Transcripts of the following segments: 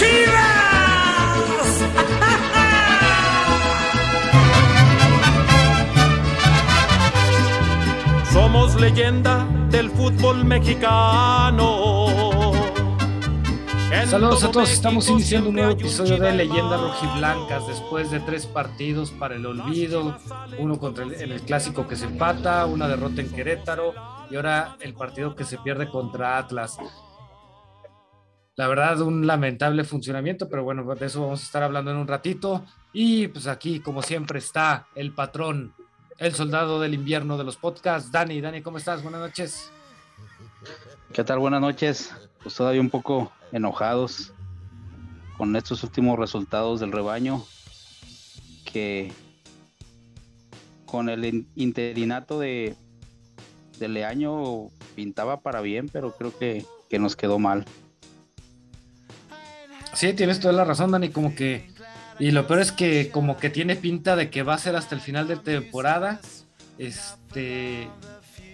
Chivas. Somos leyenda del fútbol mexicano. Saludos a todos, estamos iniciando un nuevo episodio de Leyendas Rojiblancas después de tres partidos para el olvido, uno contra el, en el clásico que se empata, una derrota en Querétaro y ahora el partido que se pierde contra Atlas. La verdad, un lamentable funcionamiento, pero bueno, de eso vamos a estar hablando en un ratito. Y pues aquí, como siempre, está el patrón, el soldado del invierno de los podcasts, Dani. Dani, ¿cómo estás? Buenas noches. ¿Qué tal? Buenas noches. Pues todavía un poco enojados con estos últimos resultados del rebaño que con el interinato de, de Leaño pintaba para bien, pero creo que, que nos quedó mal. Sí, tienes toda la razón, Dani, como que... Y lo peor es que como que tiene pinta de que va a ser hasta el final de temporada. Este...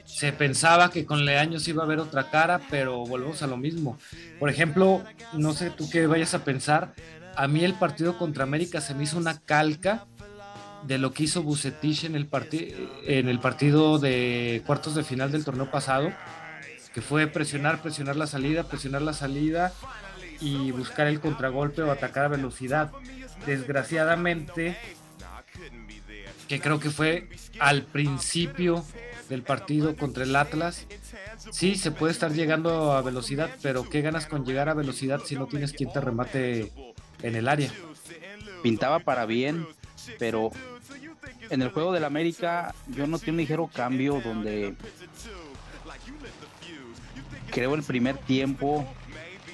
Se pensaba que con Leaños iba a haber otra cara, pero volvemos a lo mismo. Por ejemplo, no sé tú qué vayas a pensar, a mí el partido contra América se me hizo una calca de lo que hizo Bucetich en el, en el partido de cuartos de final del torneo pasado, que fue presionar, presionar la salida, presionar la salida y buscar el contragolpe o atacar a velocidad. Desgraciadamente, que creo que fue al principio del partido contra el Atlas, sí se puede estar llegando a velocidad, pero ¿qué ganas con llegar a velocidad si no tienes quien te remate en el área? Pintaba para bien, pero en el juego del América yo noté un ligero cambio donde creo el primer tiempo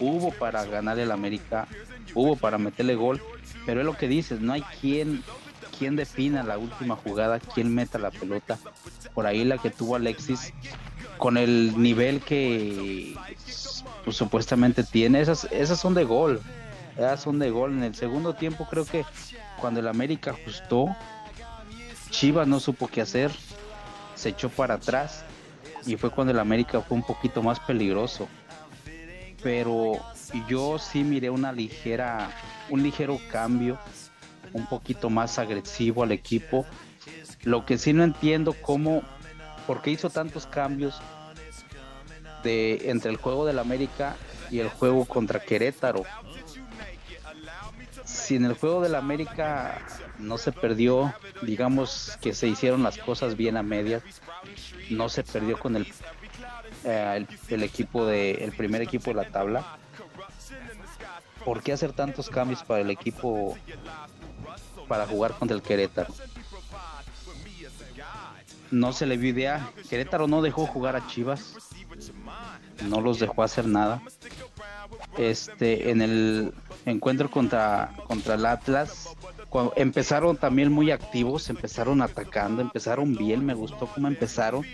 hubo para ganar el América, hubo para meterle gol, pero es lo que dices, no hay quien quien defina la última jugada, quien meta la pelota. Por ahí la que tuvo Alexis con el nivel que pues, supuestamente tiene, esas esas son de gol. Esas son de gol en el segundo tiempo creo que cuando el América ajustó Chivas no supo qué hacer, se echó para atrás y fue cuando el América fue un poquito más peligroso. Pero yo sí miré una ligera, un ligero cambio, un poquito más agresivo al equipo. Lo que sí no entiendo cómo, por qué hizo tantos cambios de entre el juego del América y el juego contra Querétaro. Si en el juego del América no se perdió, digamos que se hicieron las cosas bien a medias, no se perdió con el, eh, el, equipo de el primer equipo de la tabla. ¿Por qué hacer tantos cambios para el equipo para jugar contra el Querétaro? No se le vio idea. Querétaro no dejó jugar a Chivas. No los dejó hacer nada. Este, en el encuentro contra, contra el Atlas, empezaron también muy activos, empezaron atacando, empezaron bien, me gustó cómo empezaron,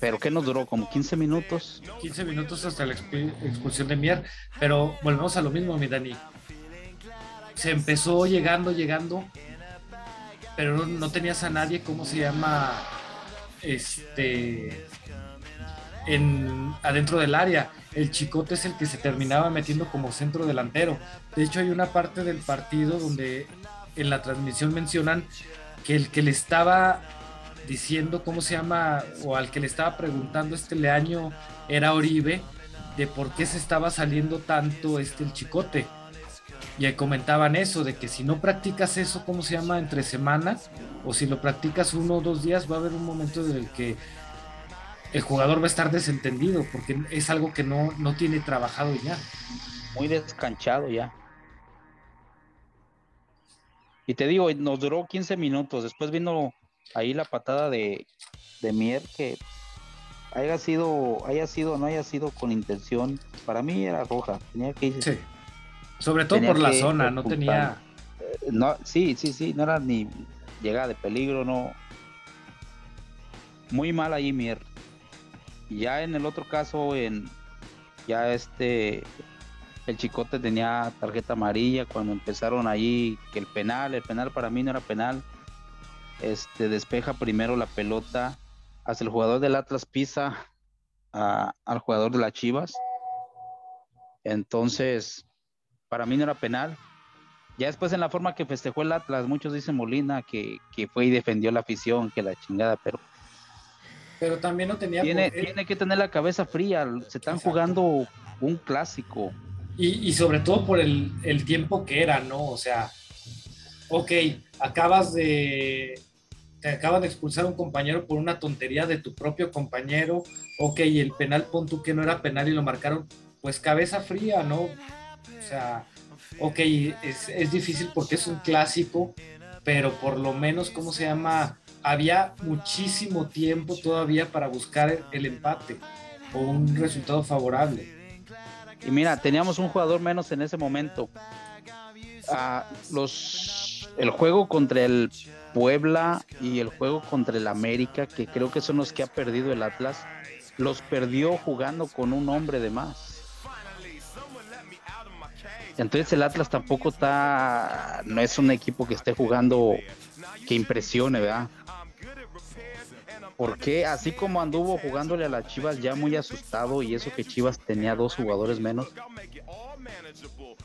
pero que nos duró como 15 minutos. 15 minutos hasta la expulsión de Mier, pero volvemos a lo mismo, mi Dani. Se empezó llegando, llegando, pero no, no tenías a nadie, ¿cómo se llama? Este en, adentro del área. El Chicote es el que se terminaba metiendo como centro delantero. De hecho, hay una parte del partido donde en la transmisión mencionan que el que le estaba diciendo cómo se llama o al que le estaba preguntando este leaño era Oribe de por qué se estaba saliendo tanto este el chicote. Y ahí comentaban eso de que si no practicas eso cómo se llama entre semanas o si lo practicas uno o dos días va a haber un momento en el que el jugador va a estar desentendido porque es algo que no, no tiene trabajado ya muy descanchado ya. Y te digo, nos duró 15 minutos. Después vino ahí la patada de, de Mier que haya sido, haya sido, no haya sido con intención. Para mí era roja. Tenía que ir. Sí. Sobre todo por la zona, no tenía. No, sí, sí, sí, no era ni llegada de peligro, no. Muy mal ahí Mier. Ya en el otro caso, en ya este el Chicote tenía tarjeta amarilla cuando empezaron ahí que el penal, el penal para mí no era penal. Este despeja primero la pelota hacia el jugador del Atlas pisa a, al jugador de las Chivas. Entonces, Para mí no era penal. Ya después en la forma que festejó el Atlas, muchos dicen Molina que, que fue y defendió la afición, que la chingada, pero Pero también no tenía... tiene, tiene que tener la cabeza fría. Se están Exacto. jugando un clásico. Y, y sobre todo por el, el tiempo que era, ¿no? O sea, ok, acabas de. Te acaban de expulsar un compañero por una tontería de tu propio compañero. Ok, el penal, pon tú que no era penal y lo marcaron. Pues cabeza fría, ¿no? O sea, ok, es, es difícil porque es un clásico, pero por lo menos, ¿cómo se llama? Había muchísimo tiempo todavía para buscar el, el empate o un resultado favorable. Y mira, teníamos un jugador menos en ese momento. Ah, los, el juego contra el Puebla y el juego contra el América, que creo que son los que ha perdido el Atlas, los perdió jugando con un hombre de más. Entonces el Atlas tampoco está, no es un equipo que esté jugando que impresione, ¿verdad? Porque así como anduvo jugándole a las Chivas ya muy asustado y eso que Chivas tenía dos jugadores menos,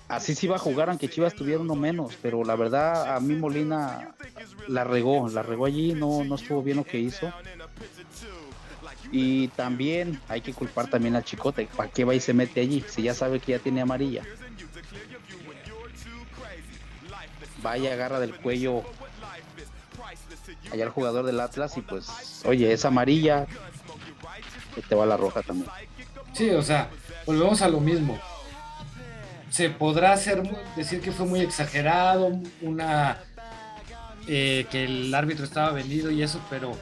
así sí iba a jugar aunque Chivas tuviera uno menos, pero la verdad a mí Molina la regó, la regó allí, no, no estuvo bien lo que hizo. Y también hay que culpar también al Chicote, ¿para qué va y se mete allí? Si ya sabe que ya tiene amarilla. Vaya, agarra del cuello allá el jugador del Atlas y pues, oye, es amarilla, y te va la roja también. Sí, o sea, volvemos a lo mismo. Se podrá hacer decir que fue muy exagerado, una eh, que el árbitro estaba vendido y eso, pero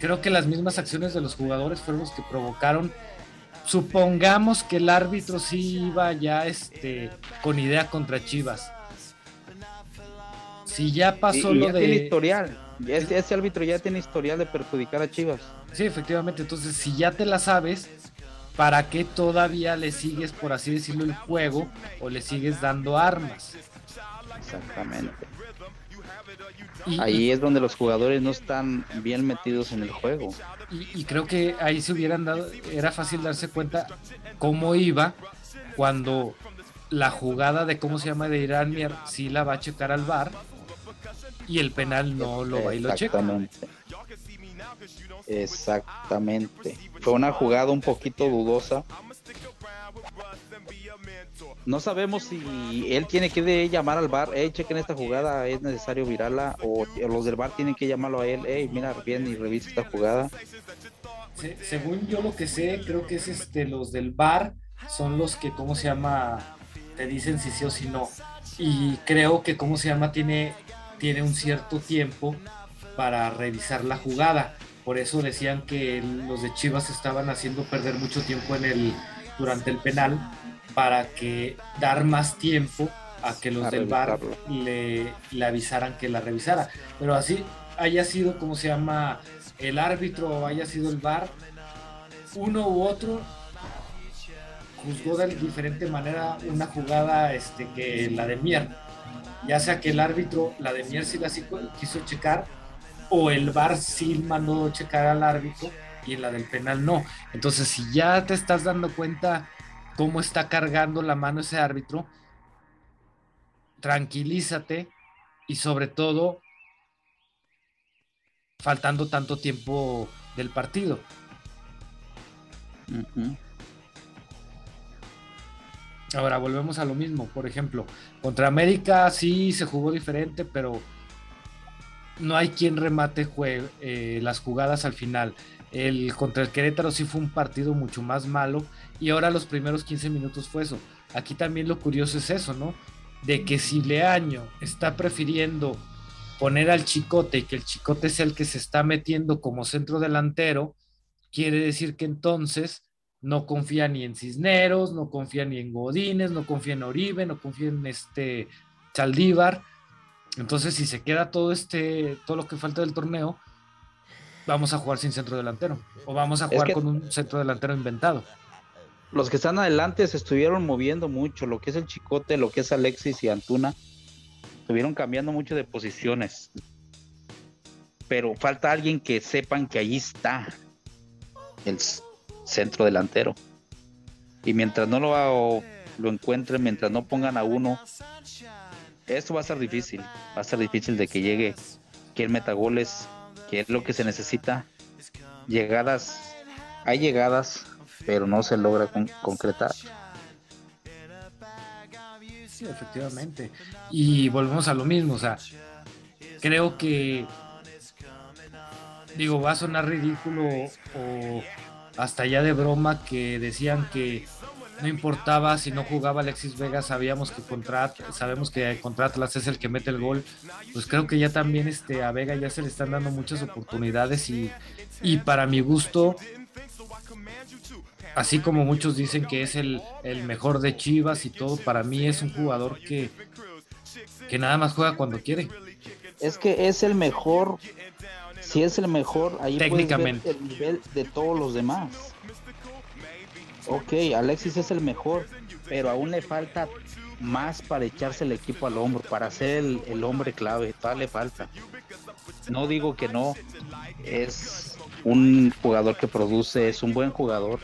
creo que las mismas acciones de los jugadores fueron los que provocaron. Supongamos que el árbitro sí iba ya este con idea contra Chivas. Si ya pasó y lo de historial, ese, ese árbitro ya tiene historial de perjudicar a Chivas. Sí, efectivamente. Entonces, si ya te la sabes, ¿para qué todavía le sigues, por así decirlo, el juego o le sigues dando armas? Exactamente. Y, Ahí es donde los jugadores no están bien metidos en el juego. y- y creo que ahí se hubieran dado, era fácil darse cuenta cómo iba cuando la jugada de cómo se llama de Irán Mier sí la va a checar al bar y el penal no lo va y lo checa. Exactamente. Exactamente. Fue una jugada un poquito dudosa. No sabemos si él tiene que de llamar al bar, hey, chequen esta jugada, es necesario virarla, o los del bar tienen que llamarlo a él, hey, mira bien y revisa esta jugada. Se- según yo lo que sé, creo que es este los del bar son los que cómo se llama te dicen si sí o si no. Y creo que cómo se llama tiene tiene un cierto tiempo para revisar la jugada. Por eso decían que los de Chivas estaban haciendo perder mucho tiempo en el durante el penal para que dar más tiempo a que los A del bar le, le avisaran que la revisara. Pero así haya sido como se llama el árbitro o haya sido el bar, uno u otro juzgó de diferente manera una jugada este, que la de Mier. Ya sea que el árbitro, la de Mier sí la quiso checar, o el VAR sí mandó checar al árbitro y en la del penal no. Entonces, si ya te estás dando cuenta cómo está cargando la mano ese árbitro, tranquilízate y sobre todo faltando tanto tiempo del partido. Ujú. Ahora volvemos a lo mismo. Por ejemplo, contra América sí se jugó diferente, pero no hay quien remate eh, las jugadas al final. El contra el Querétaro sí fue un partido mucho más malo y ahora los primeros 15 minutos fue eso. Aquí también lo curioso es eso, ¿no? De que si Leaño está prefiriendo poner al Chicote y que el Chicote sea el que se está metiendo como centro delantero, quiere decir que entonces no confía ni en Cisneros, no confía ni en Godínez, no confía en Oribe, no confía en este Chaldívar. Entonces, si se queda todo este, todo lo que falta del torneo, vamos a jugar sin centro delantero. O vamos a Es jugar que- con un centro delantero inventado. Los que están adelante se estuvieron moviendo mucho, lo que es el Chicote, lo que es Alexis y Antuna, estuvieron cambiando mucho de posiciones. Pero falta alguien que sepan que allí está el centro delantero. Y mientras no lo lo encuentren, mientras no pongan a uno, esto va a ser difícil. Va a ser difícil de que llegue quien meta goles, que es lo que se necesita. Llegadas, hay llegadas, pero no se logra concretar. Sí, efectivamente. Y volvemos a lo mismo, o sea, creo que digo, va a sonar ridículo o hasta ya de broma que decían que no importaba si no jugaba Alexis Vega, sabíamos que contra, sabemos que contra Atlas es el que mete el gol. Pues creo que ya también este, a Vega ya se le están dando muchas oportunidades y, y para mi gusto, así como muchos dicen que es el, el, mejor de Chivas y todo, para mí es un jugador que, que nada más juega cuando quiere. Es que es el mejor si es el mejor, ahí técnicamente el nivel de todos los demás. Ok, Alexis es el mejor, pero aún le falta más para echarse el equipo al hombro, para ser el, hombre clave, todavía le falta. No digo que no, es un jugador que produce, es un buen jugador,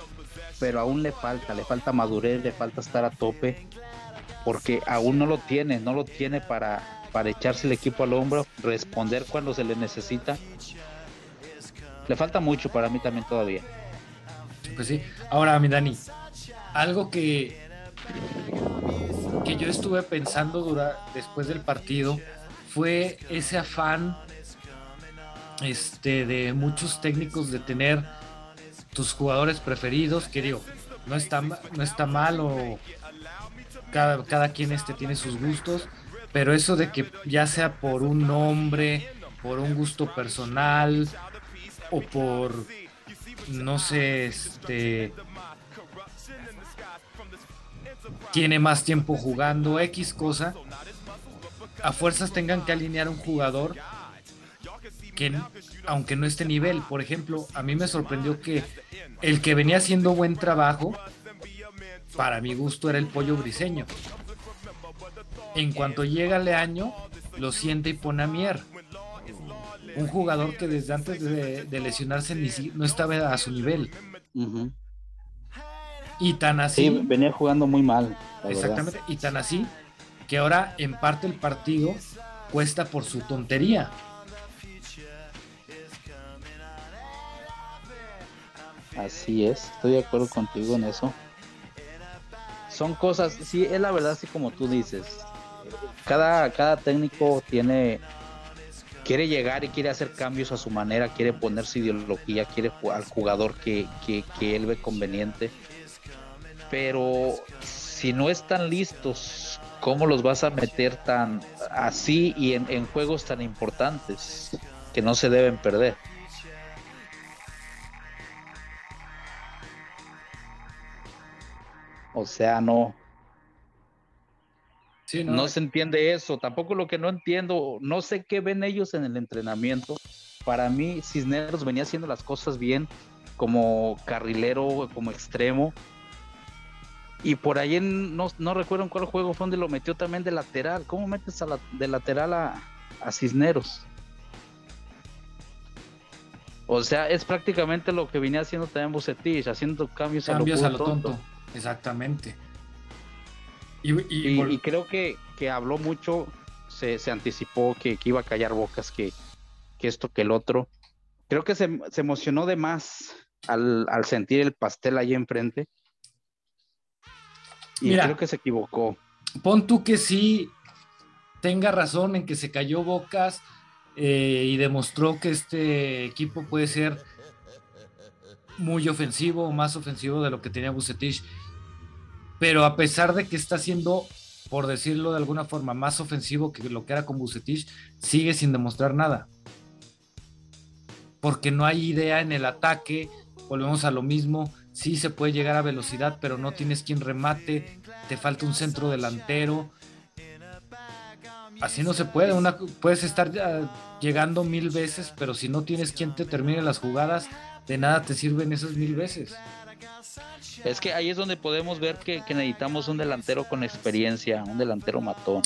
pero aún le falta, le falta madurez, le falta estar a tope, porque aún no lo tiene, no lo tiene para, para echarse el equipo al hombro, responder cuando se le necesita. Le falta mucho para mí también todavía. Pues sí. Ahora, mi Dani, algo que, que yo estuve pensando dura, después del partido fue ese afán este, de muchos técnicos de tener tus jugadores preferidos, que digo, no está, no está mal o cada, cada quien este, tiene sus gustos, pero eso de que ya sea por un nombre, por un gusto personal o por, no sé, este, tiene más tiempo jugando X cosa, a fuerzas tengan que alinear un jugador que aunque no esté nivel, por ejemplo, a mí me sorprendió que el que venía haciendo buen trabajo, para mi gusto era el pollo briseño en cuanto llega el año, lo siente y pone a Mier. Un jugador que desde antes de, lesionarse ni no estaba a su nivel. Y tan así. venía jugando muy mal. Exactamente. Y tan así que ahora en parte el partido cuesta por su tontería. Así es, estoy de acuerdo contigo en eso. Son cosas, sí, es la verdad, así como tú dices cada, cada técnico tiene quiere llegar y quiere hacer cambios a su manera, quiere poner su ideología, quiere al jugador que, él ve conveniente. Pero si no están listos, ¿cómo los vas a meter tan así y en juegos tan importantes que no se deben perder? O sea, no, no. se entiende eso. Tampoco lo que no entiendo, no sé qué ven ellos en el entrenamiento. Para mí, Cisneros venía haciendo las cosas bien como carrilero, como extremo. Y por ahí no, no recuerdo en cuál juego fue donde lo metió también de lateral. ¿Cómo metes a la, de lateral a, Cisneros? O sea, es prácticamente lo que venía haciendo también Bucetich, haciendo cambios, a lo, tonto. Exactamente. Y, creo que, habló mucho, se, anticipó que, iba a callar bocas, que, esto, que el otro. Creo que se, emocionó de más al, sentir el pastel ahí enfrente. Y creo que se equivocó. Pon tú que sí tenga razón en que se cayó bocas eh, y demostró que este equipo puede ser muy ofensivo, más ofensivo de lo que tenía Bucetich pero a pesar de que está siendo, por decirlo de alguna forma, más ofensivo que lo que era con Bucetich, sigue sin demostrar nada. Porque no hay idea en el ataque, volvemos a lo mismo, sí se puede llegar a velocidad, pero no tienes quien remate, te falta un centro delantero. Así no se puede, puedes estar llegando mil veces, pero si no tienes quien te termine las jugadas, de nada te sirven esas mil veces. Es que ahí es donde podemos ver que, necesitamos un delantero con experiencia, un delantero matón.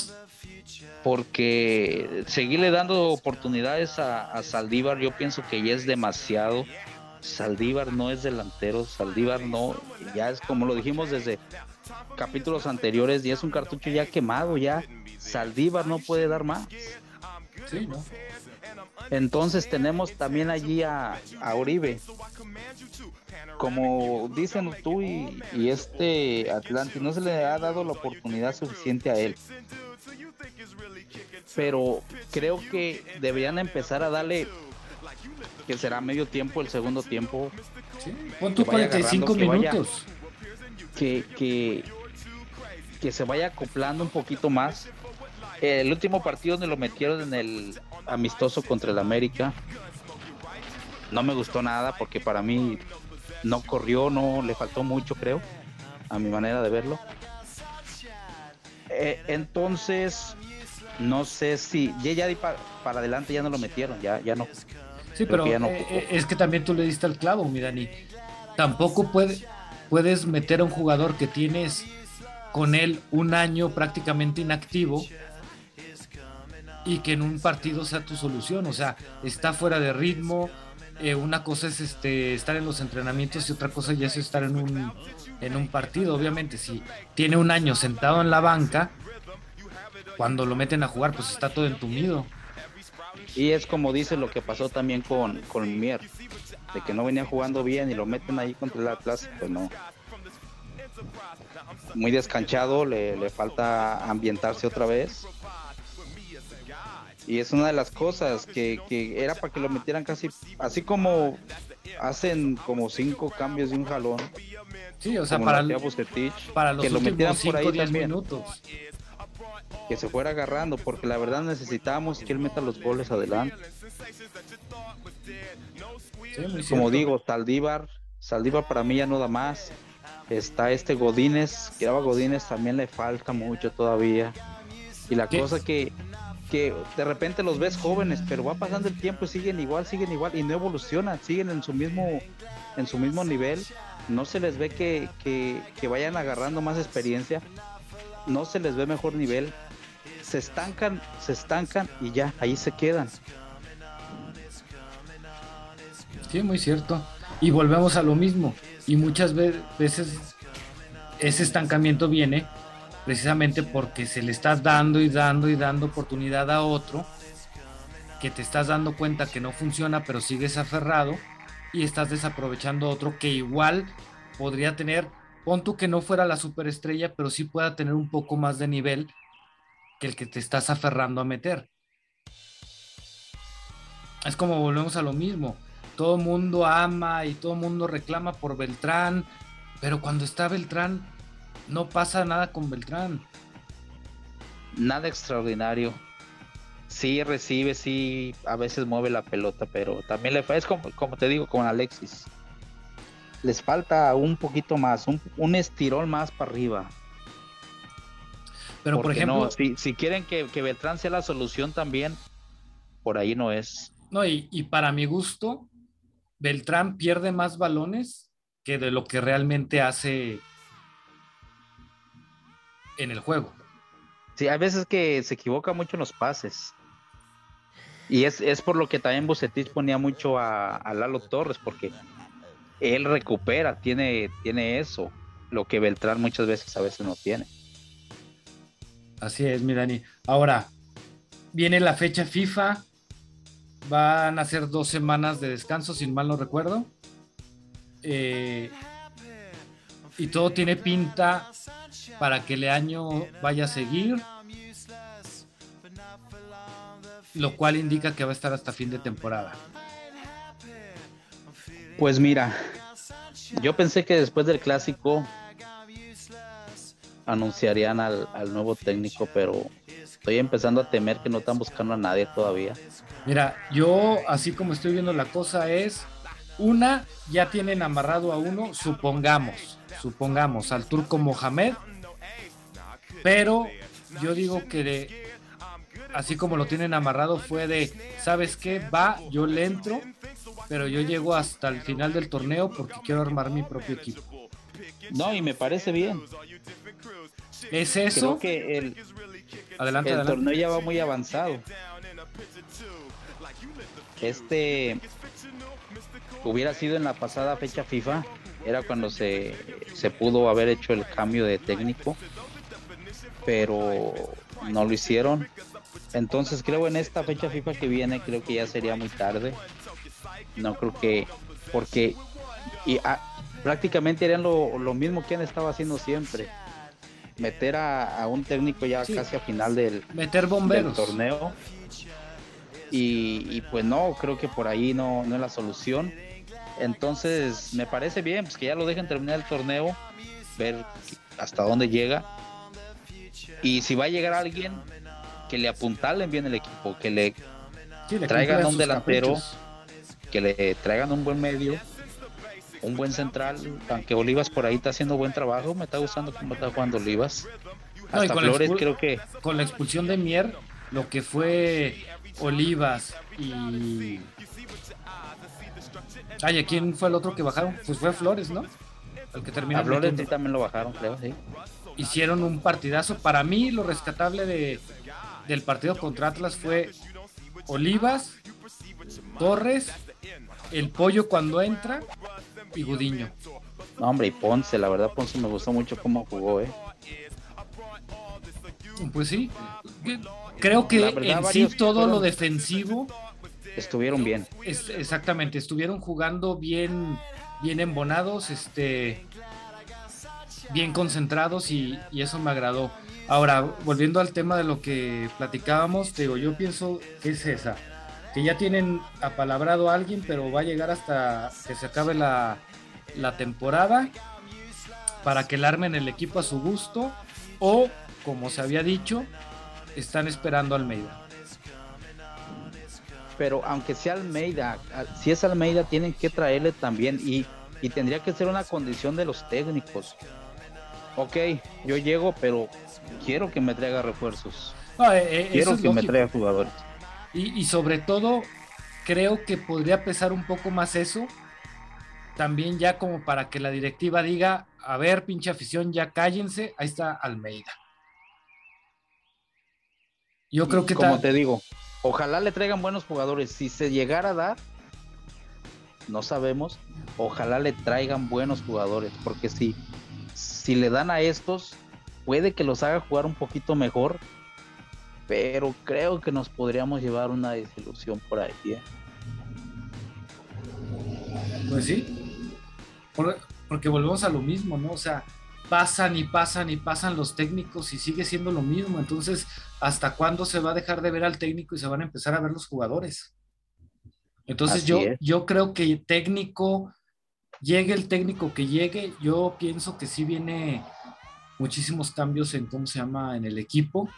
Porque seguirle dando oportunidades a, Saldívar, yo pienso que ya es demasiado. Saldívar no es delantero, Saldívar no, ya es como lo dijimos desde, capítulos anteriores y es un cartucho ya quemado, ya Saldívar no puede dar más. Sí, ¿no? Entonces tenemos también allí a, a Uribe. Como dicen tú y, y este Atlante, no se le ha dado la oportunidad suficiente a él. Pero creo que deberían empezar a darle que será medio tiempo, el segundo tiempo, Sí, pon tus Que vaya 45 agarrando, que vaya- minutos. que, que, que se vaya acoplando un poquito más. El último partido donde lo metieron en el amistoso contra el América, no me gustó nada porque para mí no corrió, no le faltó mucho, creo, a mi manera de verlo. Eh, entonces, no sé si ya, ya di pa- para adelante ya no lo metieron, ya, ya no. Sí, pero que ya no eh, eh, es que también tú le diste al clavo, mi Dani. Tampoco puede, puedes meter a un jugador que tienes con él un año prácticamente inactivo y que en un partido sea tu solución. O sea, está fuera de ritmo. eh, una cosa es este estar en los entrenamientos y otra cosa ya es estar en un, en un partido. Obviamente, si tiene un año sentado en la banca, cuando lo meten a jugar, pues está todo entumido. Y es como dice lo que pasó también con, con Mier, de que no venía jugando bien y lo meten ahí contra el Atlas, pues no. Muy descanchado, le, le falta ambientarse otra vez. Y es una de las cosas que, que era para que lo metieran casi, así como hacen como cinco cambios de un jalón, Sí, o sea, para, los que lo metieran por 5 ahí 10 también. minutos. que se fuera agarrando, porque la verdad necesitábamos que él meta los goles adelante. Sí, Como digo, Saldívar, Saldívar para mí ya no da más. Está este Godínez, que ahora Godínez también le falta mucho todavía. Y la ¿Qué? cosa que, que de repente los ves jóvenes, pero va pasando el tiempo y siguen igual, siguen igual y no evolucionan, siguen en su mismo, en su mismo nivel. No se les ve que, que, que vayan agarrando más experiencia, no se les ve mejor nivel. Se estancan, se estancan y ya, ahí se quedan. Sí, muy cierto. Y volvemos a lo mismo. Y muchas ve- veces ese estancamiento viene precisamente porque se le estás dando y dando y dando oportunidad a otro que te estás dando cuenta que no funciona, pero sigues aferrado y estás desaprovechando otro que igual podría tener, pon tú que no fuera la superestrella, pero sí pueda tener un poco más de nivel que el que te estás aferrando a meter. Es como volvemos a lo mismo. Todo mundo ama y todo mundo reclama por Beltrán, pero cuando está Beltrán no pasa nada con Beltrán. nada extraordinario. Sí recibe, sí a veces mueve la pelota, pero también le es como, como te digo con Alexis. Les falta un poquito más, un, un estirón más para arriba. Pero por ejemplo, no, si, si quieren que, que Beltrán sea la solución también, por ahí no es. no, y, y para mi gusto, Beltrán pierde más balones que de lo que realmente hace en el juego. Sí, hay veces que se equivoca mucho en los pases. Y es, es por lo que también Bucetich ponía mucho a, a Lalo Torres, porque él recupera, tiene, tiene eso, lo que Beltrán muchas veces a veces no tiene. Así es, mi Dani. Ahora, viene la fecha FIFA. Van a ser dos semanas de descanso, sin mal no recuerdo. Eh, y todo tiene pinta para que el año vaya a seguir. Lo cual indica que va a estar hasta fin de temporada. Pues mira, yo pensé que después del clásico anunciarían al, al nuevo técnico, pero estoy empezando a temer que no están buscando a nadie todavía. Mira, yo así como estoy viendo la cosa es, una, ya tienen amarrado a uno, supongamos, supongamos, al turco Mohamed, pero yo digo que de- así como lo tienen amarrado fue de, ¿sabes qué? Va, yo le entro, pero yo llego hasta el final del torneo porque quiero armar mi propio equipo. No, y me parece bien. ¿Es Creo eso? que el, Adelante, el adelante. torneo ya va muy avanzado. Este hubiera sido en la pasada fecha FIFA, era cuando se, se pudo haber hecho el cambio de técnico, pero no lo hicieron. Entonces creo en esta fecha FIFA que viene, creo que ya sería muy tarde. No creo que, porque y, ah, prácticamente harían lo, lo, mismo que han estado haciendo siempre. Meter a, a un técnico ya Sí. casi a final del, Meter del bomberos. torneo. Y, y pues no, creo que por ahí no, no es la solución. Entonces me parece bien, pues que ya lo dejen terminar el torneo, ver hasta dónde llega. Y si va a llegar alguien, que le apuntalen bien el equipo, que le, Sí, le traigan un delantero. caprichos. que le traigan un buen medio, un buen central, aunque Olivas por ahí está haciendo buen trabajo, me está gustando cómo está jugando Olivas. No, Hasta Flores creo que Con la expulsión de Mier, lo que fue Olivas y. Ay, ¿a quién fue el otro que bajaron? Pues fue Flores, ¿no? El que terminó a Flores metiendo. también lo bajaron, creo, sí. Hicieron un partidazo. Para mí, lo rescatable de, del partido contra Atlas fue Olivas, Torres, el pollo cuando entra y Gudiño. No, hombre, y Ponce, la verdad Ponce me gustó mucho cómo jugó, eh. Pues sí, creo que verdad, en sí todo lo defensivo, Estuvieron bien. es, exactamente, estuvieron jugando bien, bien embonados, este, bien concentrados y, y eso me agradó. Ahora, volviendo al tema de lo que platicábamos, digo, yo pienso que es esa, que ya tienen apalabrado a alguien, pero va a llegar hasta que se acabe la, la temporada para que le armen el equipo a su gusto o, como se había dicho, están esperando a Almeida. Pero aunque sea Almeida, si es Almeida, tienen que traerle también y, y tendría que ser una condición de los técnicos. Ok, yo llego, pero quiero que me traiga refuerzos. No, eh, eh, Quiero es que me traiga jugadores. Y, y sobre todo, creo que podría pesar un poco más eso. También ya como para que la directiva diga, a ver, pinche afición, ya cállense, ahí está Almeida. Yo creo que como te digo, ojalá le traigan buenos jugadores. Si se llegara a dar, no sabemos. Ojalá le traigan buenos jugadores, porque si, si le dan a estos, puede que los haga jugar un poquito mejor. Pero creo que nos podríamos llevar una desilusión por ahí. ¿eh? Pues sí. Por- porque volvemos a lo mismo, ¿no? O sea, pasan y pasan y pasan los técnicos y sigue siendo lo mismo. Entonces, ¿hasta cuándo se va a dejar de ver al técnico y se van a empezar a ver los jugadores? Entonces, Así yo, es. yo creo que técnico, llegue el técnico que llegue, yo pienso que sí viene muchísimos cambios en cómo se llama en el equipo,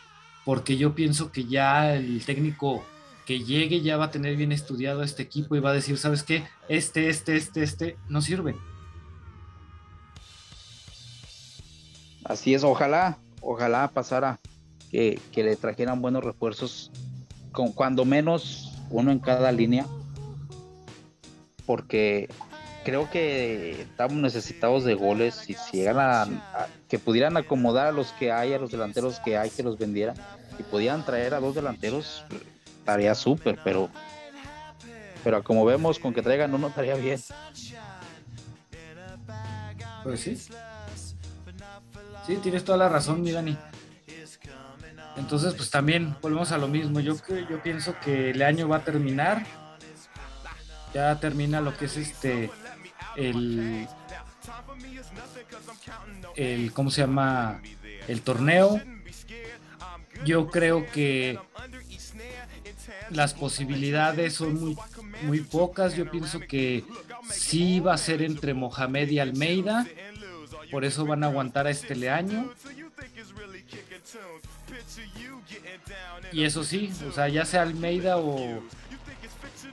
porque yo pienso que ya el técnico que llegue ya va a tener bien estudiado este equipo y va a decir, ¿sabes qué? Este, este, este, este no sirve. Así es, ojalá, ojalá pasara que, que le trajeran buenos refuerzos, con cuando menos uno en cada línea, porque creo que estamos necesitados de goles y si llegan a, que pudieran acomodar a los que hay, a los delanteros que hay, que los vendieran y pudieran traer a dos delanteros, estaría súper, pero pero como vemos con que traigan uno estaría bien. Pues sí. Sí, tienes toda la razón, mi Dani. Entonces, pues también volvemos a lo mismo. Yo, yo pienso que el año va a terminar. Ya termina lo que es este el el ¿cómo se llama? el torneo. Yo creo que las posibilidades son muy, muy pocas. Yo pienso que sí va a ser entre Mohamed y Almeida. Por eso van a aguantar a este año. Y eso sí, o sea, ya sea Almeida o,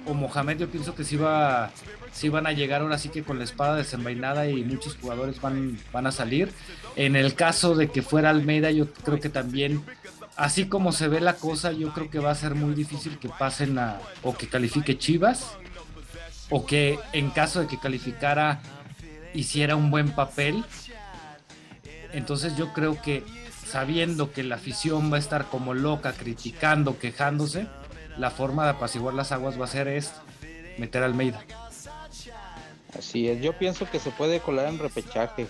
o Mohamed, yo pienso que sí, va, van a llegar ahora sí que con la espada desenvainada y muchos jugadores van, van a salir. En el caso de que fuera Almeida, yo creo que también, así como se ve la cosa, yo creo que va a ser muy difícil que pasen a, o que califique Chivas, o que en caso de que calificara hiciera un buen papel. Entonces yo creo que sabiendo que la afición va a estar como loca, criticando, quejándose, la forma de apaciguar las aguas va a ser es meter a Almeida. Así es, yo pienso que se puede colar en repechaje.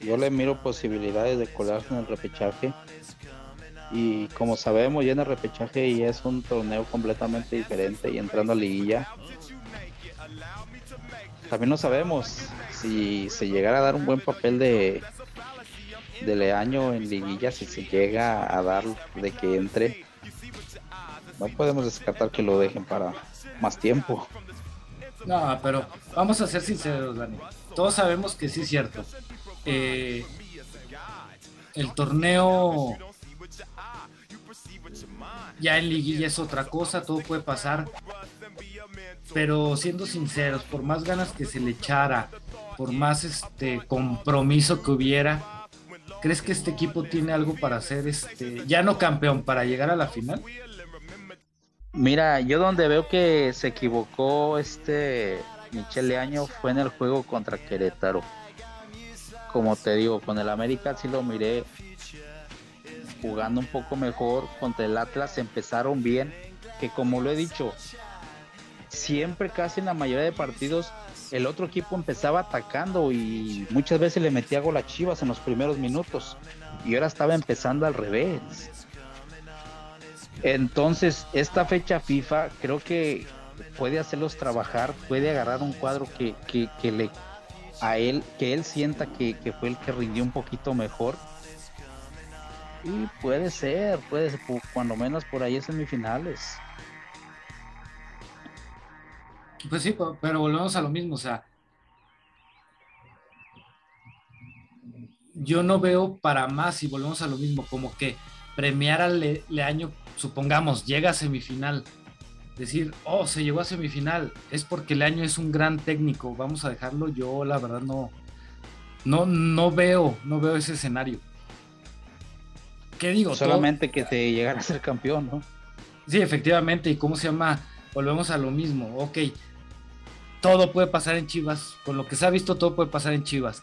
Yo le miro posibilidades de colarse en el repechaje. Y como sabemos, ya en el repechaje ya es un torneo completamente diferente y entrando a liguilla. También no sabemos si se llegara a dar un buen papel de, de Leaño en liguilla, si se llega a dar de que entre. No podemos descartar que lo dejen para más tiempo. No, pero vamos a ser sinceros, Dani. Todos sabemos que sí es cierto. Eh, el torneo ya en liguilla es otra cosa, todo puede pasar. Pero siendo sinceros, por más ganas que se le echara, por más este compromiso que hubiera, ¿crees que este equipo tiene algo para hacer este ya no campeón para llegar a la final? Mira, yo donde veo que se equivocó este Michele Año fue en el juego contra Querétaro. Como te digo, con el América sí lo miré jugando un poco mejor. Contra el Atlas empezaron bien. Que como lo he dicho, siempre casi en la mayoría de partidos el otro equipo empezaba atacando y muchas veces le metía gol a Chivas en los primeros minutos. Y ahora estaba empezando al revés. Entonces, esta fecha FIFA creo que puede hacerlos trabajar, puede agarrar un cuadro que, que, le a él, que él sienta que, fue el que rindió un poquito mejor. Y puede ser, puede ser, cuando menos por ahí en semifinales. Pues sí, pero volvemos a lo mismo, o sea, yo no veo para más y volvemos a lo mismo, como que premiar al Leaño supongamos, llega a semifinal, decir, oh, se llegó a semifinal, es porque el año es un gran técnico, vamos a dejarlo, yo la verdad no, no, no veo, no veo ese escenario. ¿Qué digo? Solamente que te llegara a ser campeón, ¿no? Sí, efectivamente, y cómo se llama, volvemos a lo mismo, ok, todo puede pasar en Chivas, con lo que se ha visto todo puede pasar en Chivas.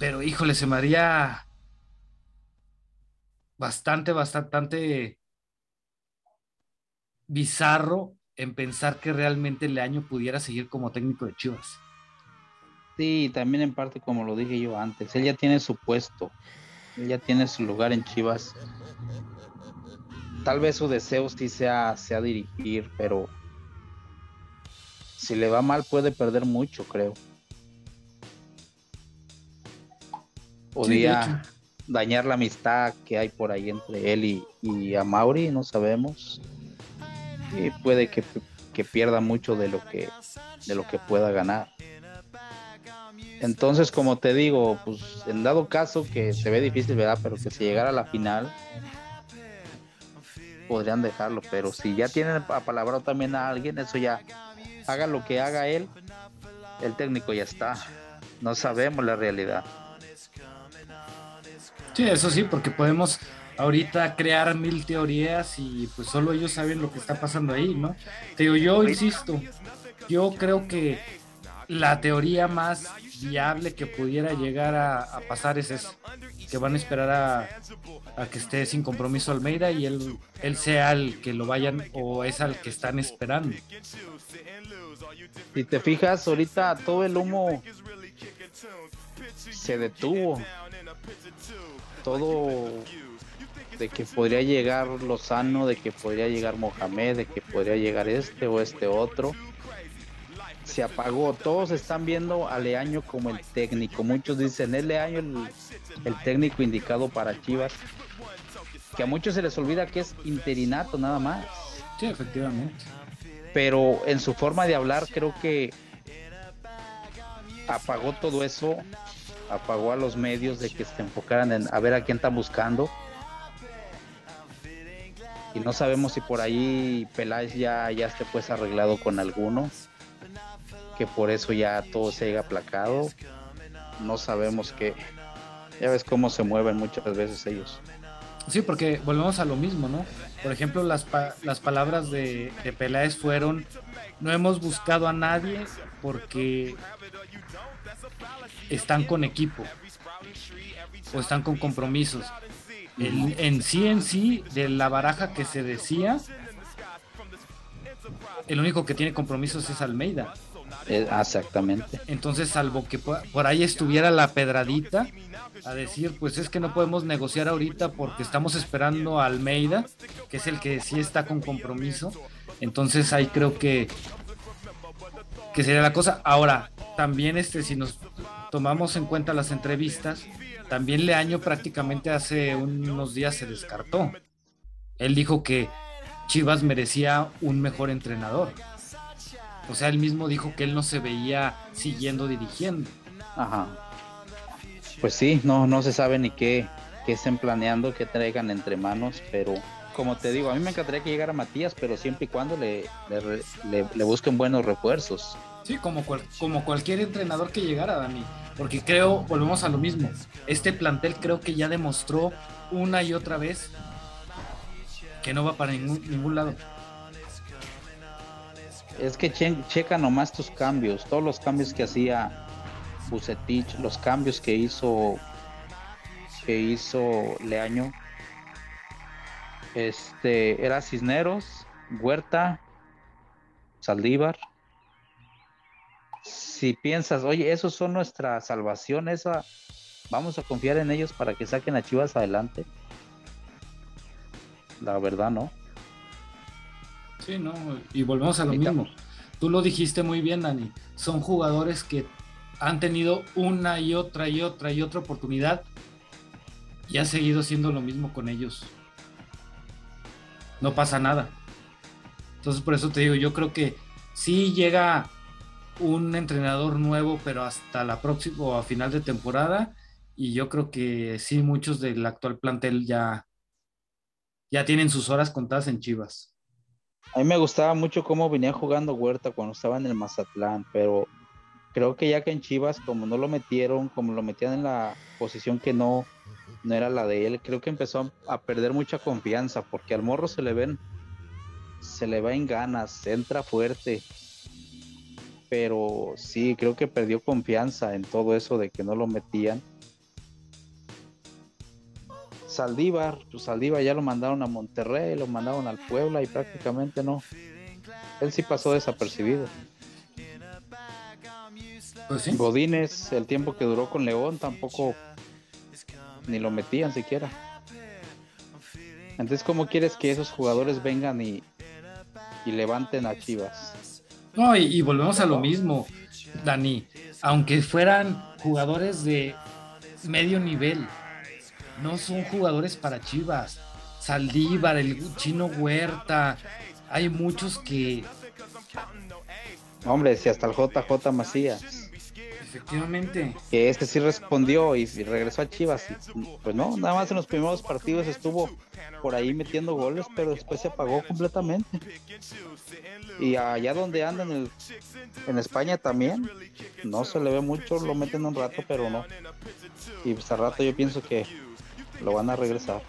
Pero híjole, se me haría bastante, bastante bizarro en pensar que realmente Leaño pudiera seguir como técnico de Chivas. Sí, también en parte como lo dije yo antes, él ya tiene su puesto, él ya tiene su lugar en Chivas. Tal vez su deseo sí sea, sea dirigir, pero si le va mal puede perder mucho, creo. Podría, dañar la amistad que hay por ahí entre él y, a Mauri, no sabemos. Y puede que, pierda mucho de lo que de lo que pueda ganar. Entonces, como te digo, pues en dado caso que se ve difícil, ¿verdad? Pero que si llegara a la final, podrían dejarlo. Pero si ya tienen a palabra también a alguien, eso ya haga lo que haga él, el técnico ya está. No sabemos la realidad. Sí, eso sí, porque podemos ahorita crear mil teorías y pues solo ellos saben lo que está pasando ahí, ¿no? Te digo, yo insisto, yo creo que la teoría más viable que pudiera llegar a, pasar es eso, que van a esperar a, que esté sin compromiso Almeida y él, él sea el que lo vayan o es al que están esperando. Si te fijas, ahorita todo el humo se detuvo todo de que podría llegar Lozano, de que podría llegar Mohamed, de que podría llegar este o este otro. Se apagó, todos están viendo a Leaño como el técnico. Muchos dicen, es Leaño el, el técnico indicado para Chivas. Que a muchos se les olvida que es interinato nada más. Sí, efectivamente. Pero en su forma de hablar creo que apagó todo eso apagó a los medios de que se enfocaran en a ver a quién están buscando. Y no sabemos si por ahí Peláez ya, ya esté pues arreglado con alguno. Que por eso ya todo se haya aplacado. No sabemos que. Ya ves cómo se mueven muchas veces ellos. Sí, porque volvemos a lo mismo, ¿no? Por ejemplo, las, las palabras de, de Peláez fueron, no hemos buscado a nadie porque están con equipo o están con compromisos. En, sí, en sí, de la baraja que se decía, el único que tiene compromisos es Almeida. Eh, exactamente. Entonces, salvo que por, ahí estuviera la pedradita a decir, pues es que no podemos negociar ahorita porque estamos esperando a Almeida, que es el que sí está con compromiso. Entonces ahí creo que que sería la cosa. Ahora, también este, si nos tomamos en cuenta las entrevistas, también Leaño prácticamente hace unos días se descartó. Él dijo que Chivas merecía un mejor entrenador. O sea, él mismo dijo que él no se veía siguiendo dirigiendo. Ajá. Pues sí, no, no se sabe ni qué, qué estén planeando, qué traigan entre manos, pero como te digo, a mí me encantaría que llegara Matías, pero siempre y cuando le, le, le, le busquen buenos refuerzos. Sí, como, cual, como cualquier entrenador que llegara, Dani. Porque creo, volvemos a lo mismo. Este plantel creo que ya demostró una y otra vez que no va para ningún, ningún lado. Es que che, checa nomás tus cambios, todos los cambios que hacía Bucetich, los cambios que hizo que hizo Leaño. Este era Cisneros, Huerta, Saldívar. Si piensas, oye, esos son nuestra salvación, esa vamos a confiar en ellos para que saquen a Chivas adelante. La verdad, no. Sí, no, y volvemos a lo mismo. Tú lo dijiste muy bien, Dani. Son jugadores que han tenido una y otra y otra y otra oportunidad y ha seguido siendo lo mismo con ellos. No pasa nada. Entonces, por eso te digo, yo creo que sí llega un entrenador nuevo, pero hasta la próxima o a final de temporada. Y yo creo que sí, muchos del actual plantel ya, ya tienen sus horas contadas en Chivas. A mí me gustaba mucho cómo venía jugando Huerta cuando estaba en el Mazatlán, pero creo que ya que en Chivas, como no lo metieron, como lo metían en la posición que no, no era la de él, creo que empezó a, perder mucha confianza, porque al morro se le ven, se le va en ganas, entra fuerte, pero sí, creo que perdió confianza en todo eso de que no lo metían. Saldívar, pues Saldívar ya lo mandaron a Monterrey, lo mandaron al Puebla y prácticamente no. Él sí pasó desapercibido. Pues sí. Godínez, el tiempo que duró con León, tampoco ni lo metían siquiera. Entonces, ¿cómo quieres que esos jugadores vengan y, y levanten a Chivas? No, y, y, volvemos a lo mismo, Dani. Aunque fueran jugadores de medio nivel, no son jugadores para Chivas. Saldívar, el chino Huerta, hay muchos que. Hombre, si hasta el JJ Macías. Efectivamente. Que este sí respondió y, y regresó a Chivas. Y, pues no, nada más en los primeros partidos estuvo por ahí metiendo goles, pero después se apagó completamente. Y allá donde anda en, el, en España también, no se le ve mucho, lo meten un rato, pero no. Y hasta rato yo pienso que lo van a regresar.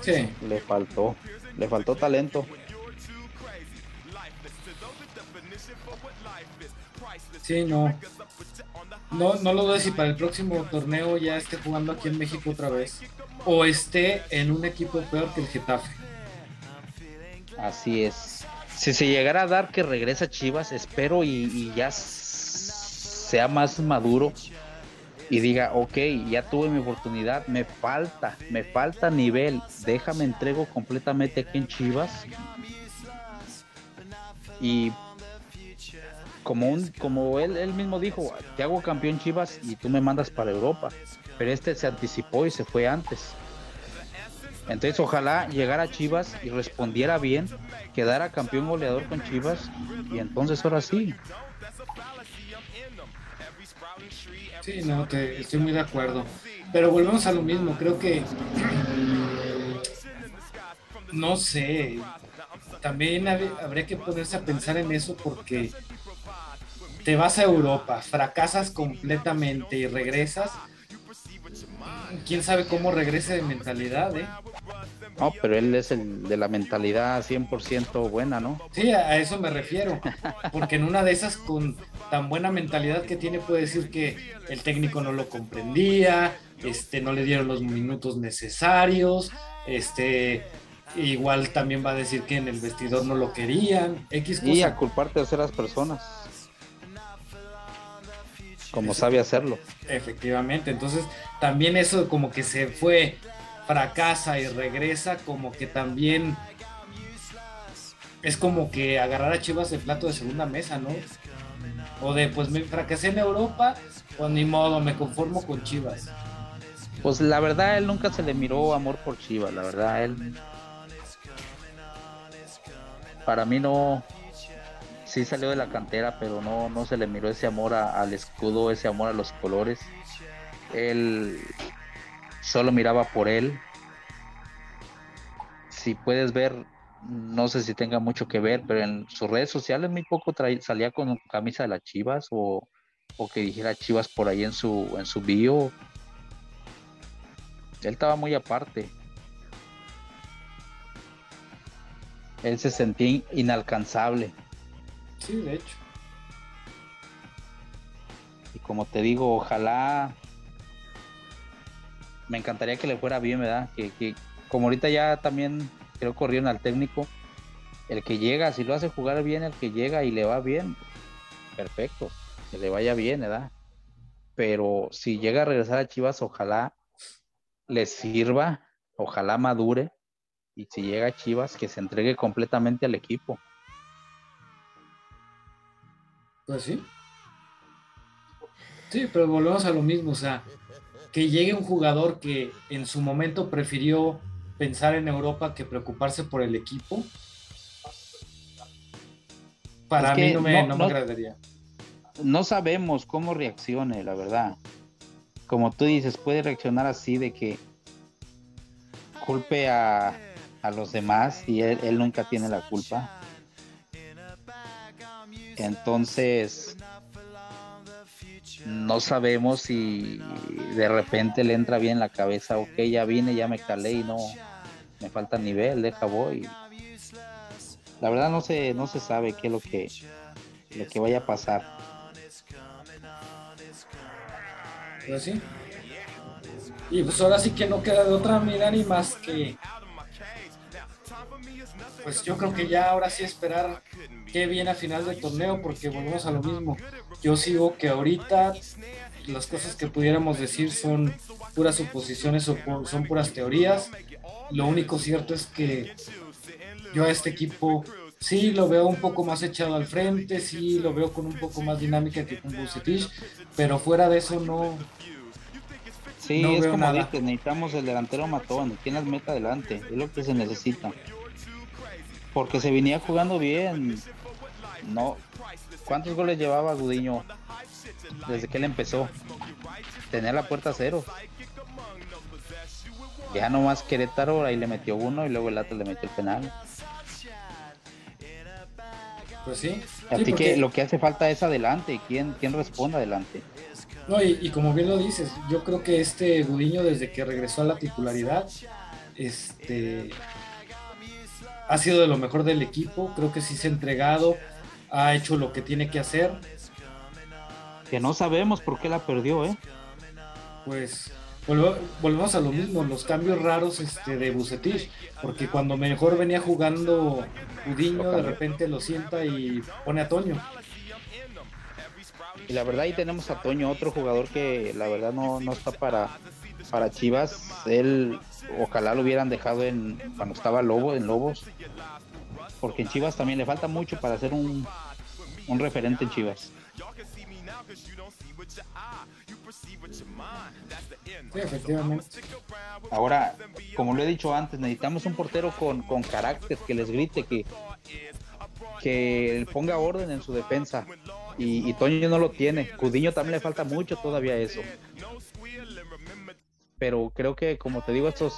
Sí. Le faltó, le faltó talento. Sí, no. No, no lo doy si para el próximo torneo ya esté jugando aquí en México otra vez. O esté en un equipo peor que el Getafe. Así es. Si se llegara a dar que regresa Chivas, espero y, y ya sea más maduro y diga, ok, ya tuve mi oportunidad, me falta, me falta nivel, déjame entrego completamente aquí en Chivas. Y como un, como él, él mismo dijo, te hago campeón Chivas y tú me mandas para Europa. Pero este se anticipó y se fue antes. Entonces ojalá llegara a Chivas y respondiera bien, quedara campeón goleador con Chivas y entonces ahora sí, Sí, no, te, estoy muy de acuerdo. Pero volvemos a lo mismo, creo que no sé, también habría que ponerse a pensar en eso porque te vas a Europa, fracasas completamente y regresas. Quién sabe cómo regrese de mentalidad, ¿eh? No, pero él es el de la mentalidad 100% buena, ¿no? Sí, a eso me refiero. Porque en una de esas, con tan buena mentalidad que tiene, puede decir que el técnico no lo comprendía, este, no le dieron los minutos necesarios, este, igual también va a decir que en el vestidor no lo querían, X Y a cosa. culpar terceras personas. Como sabe hacerlo. Efectivamente, entonces también eso como que se fue, fracasa y regresa, como que también es como que agarrar a Chivas el plato de segunda mesa, ¿no? O de pues me fracasé en Europa, pues ni modo, me conformo con Chivas. Pues la verdad, él nunca se le miró amor por Chivas, la verdad, él. Para mí no. Sí salió de la cantera, pero no, no se le miró ese amor al escudo, ese amor a los colores. Él solo miraba por él. Si puedes ver, no sé si tenga mucho que ver, pero en sus redes sociales muy poco salía con camisa de las Chivas o, o que dijera Chivas por ahí en su, en su bio. Él estaba muy aparte. Él se sentía inalcanzable. Sí, de hecho. Y como te digo, ojalá. Me encantaría que le fuera bien, ¿verdad? Que, que como ahorita ya también creo corrieron al técnico. El que llega, si lo hace jugar bien, el que llega y le va bien, perfecto. Que le vaya bien, ¿verdad? Pero si llega a regresar a Chivas, ojalá le sirva, ojalá madure. Y si llega a Chivas, que se entregue completamente al equipo. Pues sí. Sí, pero volvemos a lo mismo, o sea, que llegue un jugador que en su momento prefirió pensar en Europa que preocuparse por el equipo. Para Es que mí no me, no- no me no- agradaría. no sabemos cómo reaccione, la verdad. Como tú dices, puede reaccionar así de que culpe a, a los demás y él, él nunca tiene la culpa. Entonces, no sabemos si de repente le entra bien la cabeza, ok, ya vine, ya me calé y no, me falta nivel, deja voy. La verdad no se, no se sabe qué es lo que, lo que vaya a pasar. Pues sí. Y pues ahora sí que no queda de otra mira ni más que. Pues yo creo que ya ahora sí esperar qué viene a final del torneo, porque volvemos a lo mismo. Yo sigo que ahorita las cosas que pudiéramos decir son puras suposiciones o son puras teorías. Lo único cierto es que yo a este equipo sí lo veo un poco más echado al frente, sí lo veo con un poco más dinámica que con Bucetich, pero fuera de eso no, Sí, No es veo como nada. dices, necesitamos el delantero matón, quien las meta adelante, es lo que se necesita. Porque se venía jugando bien. No, ¿cuántos goles llevaba Gudiño desde que él empezó? Tenía la puerta cero. Ya nomás Querétaro ahí le metió uno y luego el Atlas le metió el penal. pues sí. Así Sí, que lo que hace falta es adelante, ¿quién, quién responde adelante? No, y, y como bien lo dices, yo creo que este Gudiño desde que regresó a la titularidad, este ha sido de lo mejor del equipo, creo que sí se ha entregado, ha hecho lo que tiene que hacer, Que no sabemos por qué la perdió, ¿eh? pues volve- volvemos a lo mismo, los cambios raros este, de Bucetich, porque cuando mejor venía jugando Gudiño, de repente lo sienta y pone a Toño. Y la verdad ahí tenemos a Toño, otro jugador que la verdad no, no está para, para Chivas. Él ojalá lo hubieran dejado en cuando estaba Lobo, en Lobos. Porque en Chivas también le falta mucho para ser un, un referente en Chivas. Sí, efectivamente. Ahora, como lo he dicho antes, necesitamos un portero con, con carácter, que les grite, que, que ponga orden en su defensa. Y, y Toño no lo tiene. Cudiño también le falta mucho todavía eso. Pero creo que, como te digo, estos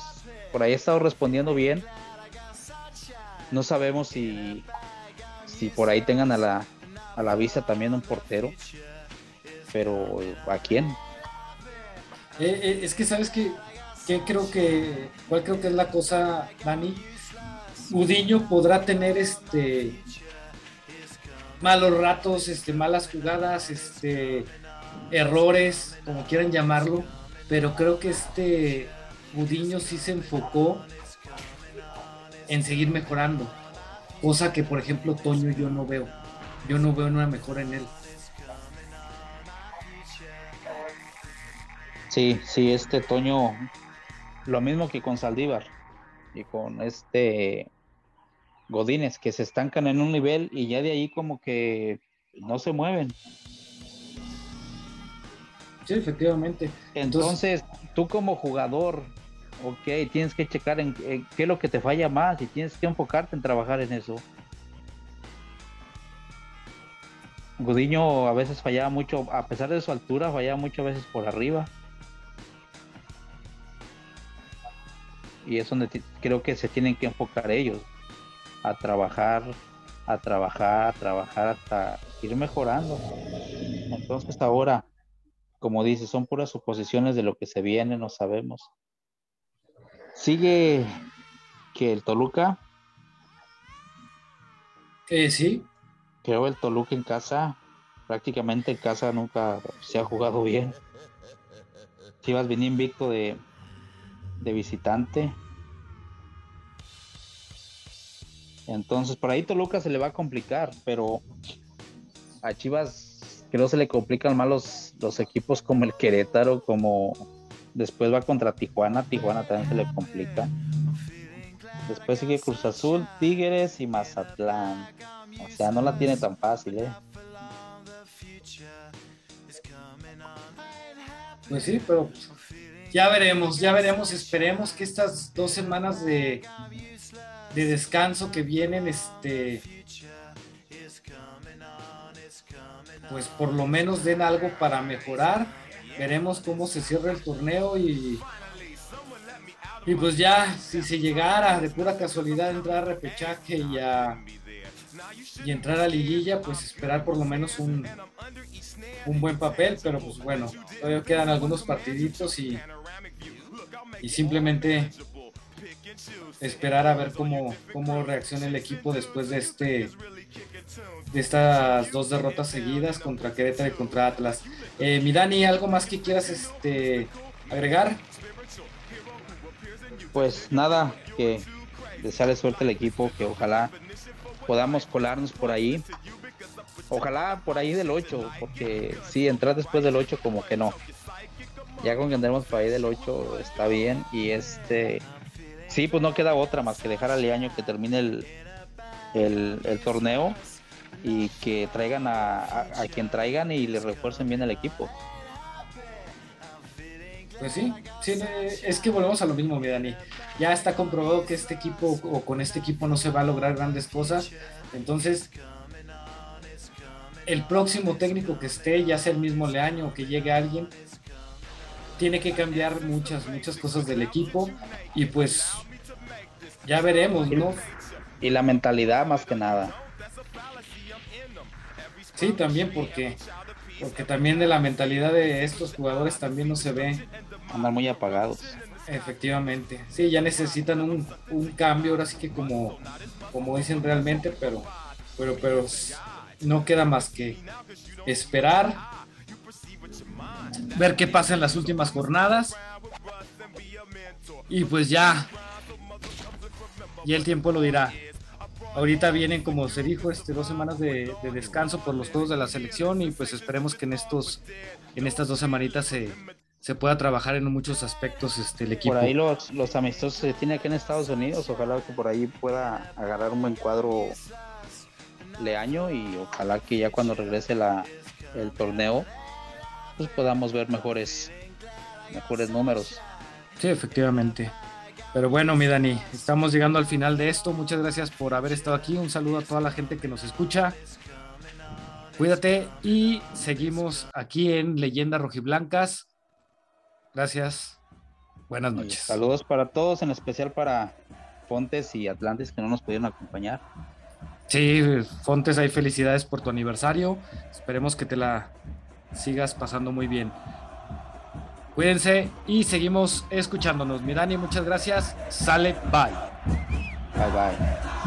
por ahí he estado respondiendo bien. No sabemos si, si por ahí tengan a la, a la vista también un portero. Pero ¿a quién? Eh, eh, es que sabes que, que creo que, cuál creo que es la cosa, Dani. Udiño podrá tener este malos ratos, este, malas jugadas, este, errores, como quieran llamarlo, pero creo que este Udiño sí se enfocó en seguir mejorando. Cosa que, por ejemplo, Toño yo no veo. Yo no veo una mejora en él. Sí, sí, este Toño, lo mismo que con Saldívar y con este Godínez, que se estancan en un nivel y ya de ahí como que no se mueven. Sí, efectivamente. Entonces, tú como jugador, ok, tienes que checar en, qué es lo que te falla más y tienes que enfocarte en trabajar en eso. Gudiño a veces fallaba mucho, a pesar de su altura, fallaba mucho a veces por arriba. Y es donde creo que se tienen que enfocar ellos, a trabajar, a trabajar, a trabajar hasta ir mejorando. Entonces ahora, como dice, son puras suposiciones de lo que se viene, no sabemos. Sigue que el Toluca. Eh, sí. Creo el Toluca en casa, prácticamente en casa nunca se ha jugado bien. Chivas viene invicto de, de visitante. Entonces, por ahí Toluca se le va a complicar, pero a Chivas creo se le complican más los, los equipos como el Querétaro, como después va contra Tijuana, Tijuana también se le complica. Después sigue Cruz Azul, Tigres y Mazatlán. O sea, no la tiene tan fácil, ¿eh? Pues sí, pero ya veremos, ya veremos. Esperemos que estas dos semanas de, de descanso que vienen, este, pues por lo menos den algo para mejorar. Veremos cómo se cierra el torneo y, y pues ya, si se llegara de pura casualidad entrar a repechaje y a y entrar a liguilla, pues esperar por lo menos un, un buen papel, pero pues bueno, todavía quedan algunos partiditos y, y simplemente esperar a ver cómo, cómo reacciona el equipo después de este de estas dos derrotas seguidas contra Querétaro y contra Atlas. Eh, mi Dani, ¿algo más que quieras este, agregar? Pues nada, que desearle suerte al equipo, que ojalá podamos colarnos por ahí. Ojalá por ahí del 8, porque si entrar después del 8 como que no. Ya con que andemos por ahí del 8 está bien y este sí, pues no queda otra más que dejar al año que termine el, el, torneo y que traigan a, a, quien traigan y le refuercen bien el equipo. Pues sí, sí, es que volvemos a lo mismo, mi Dani. Ya está comprobado que este equipo o con este equipo no se va a lograr grandes cosas. Entonces, el próximo técnico que esté, ya sea el mismo Leaño o que llegue alguien, tiene que cambiar muchas, muchas cosas del equipo y pues ya veremos, ¿no? Y la mentalidad más que nada. Sí, también porque porque también de la mentalidad de estos jugadores también no se ve andar muy apagados. Efectivamente, sí, ya necesitan un, cambio, ahora sí que como, como dicen realmente, pero, pero, pero no queda más que esperar, ver qué pasa en las últimas jornadas y pues ya, y el tiempo lo dirá. Ahorita vienen, como se dijo, este, dos semanas de, de, descanso por los juegos de la selección y pues esperemos que en estos, en estas dos semanitas se, se pueda trabajar en muchos aspectos este, el equipo. Por ahí los, los amistosos se tiene aquí en Estados Unidos, ojalá que por ahí pueda agarrar un buen cuadro Leaño y ojalá que ya cuando regrese la, el torneo pues podamos ver mejores mejores números. Sí, efectivamente. Pero bueno, mi Dani, estamos llegando al final de esto. Muchas gracias por haber estado aquí. Un saludo a toda la gente que nos escucha. Cuídate y seguimos aquí en Leyendas Rojiblancas. Gracias. Buenas noches. saludos para todos, en especial para Fontes y Atlantis que no nos pudieron acompañar. Sí, Fontes, hay felicidades por tu aniversario. Esperemos que te la sigas pasando muy bien. Cuídense y seguimos escuchándonos. Mi Dani, muchas gracias. Sale, bye. Bye, bye.